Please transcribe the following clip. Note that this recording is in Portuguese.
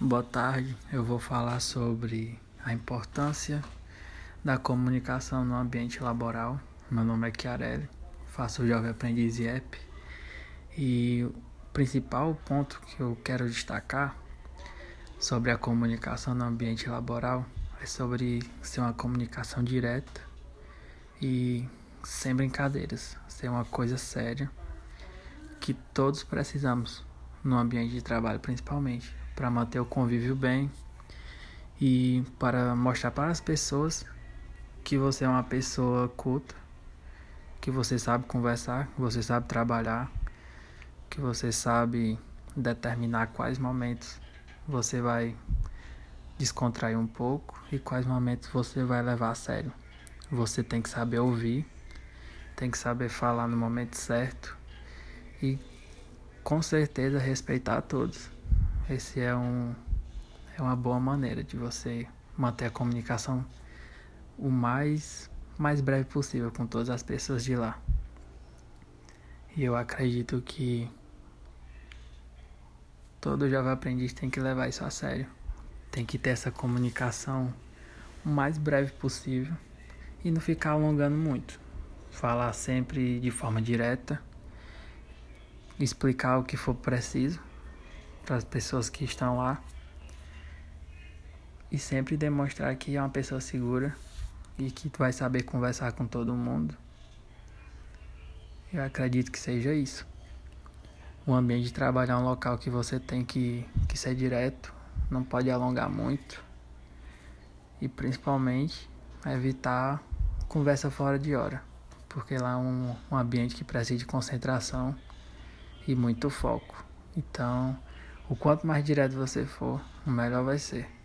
Boa tarde. Eu vou falar sobre a importância da comunicação no ambiente laboral. Meu nome é Chiarelli, faço o Jovem Aprendiz IEP e o principal ponto que eu quero destacar sobre a comunicação no ambiente laboral é sobre ser uma comunicação direta e sem brincadeiras, ser uma coisa séria que todos precisamos no ambiente de trabalho principalmente para manter o convívio bem e para mostrar para as pessoas que você é uma pessoa culta, que você sabe conversar, que você sabe trabalhar, que você sabe determinar quais momentos você vai descontrair um pouco e quais momentos você vai levar a sério. Você tem que saber ouvir, tem que saber falar no momento certo e com certeza respeitar todos. Esse é um é uma boa maneira de você manter a comunicação o mais mais breve possível com todas as pessoas de lá. E eu acredito que todo jovem aprendiz tem que levar isso a sério. Tem que ter essa comunicação o mais breve possível e não ficar alongando muito. Falar sempre de forma direta, explicar o que for preciso para as pessoas que estão lá e sempre demonstrar que é uma pessoa segura e que tu vai saber conversar com todo mundo. Eu acredito que seja isso. O ambiente de trabalho é um local que você tem que, que ser direto, não pode alongar muito e principalmente evitar conversa fora de hora, porque lá é um, um ambiente que precisa de concentração e muito foco. Então, o quanto mais direto você for, o melhor vai ser.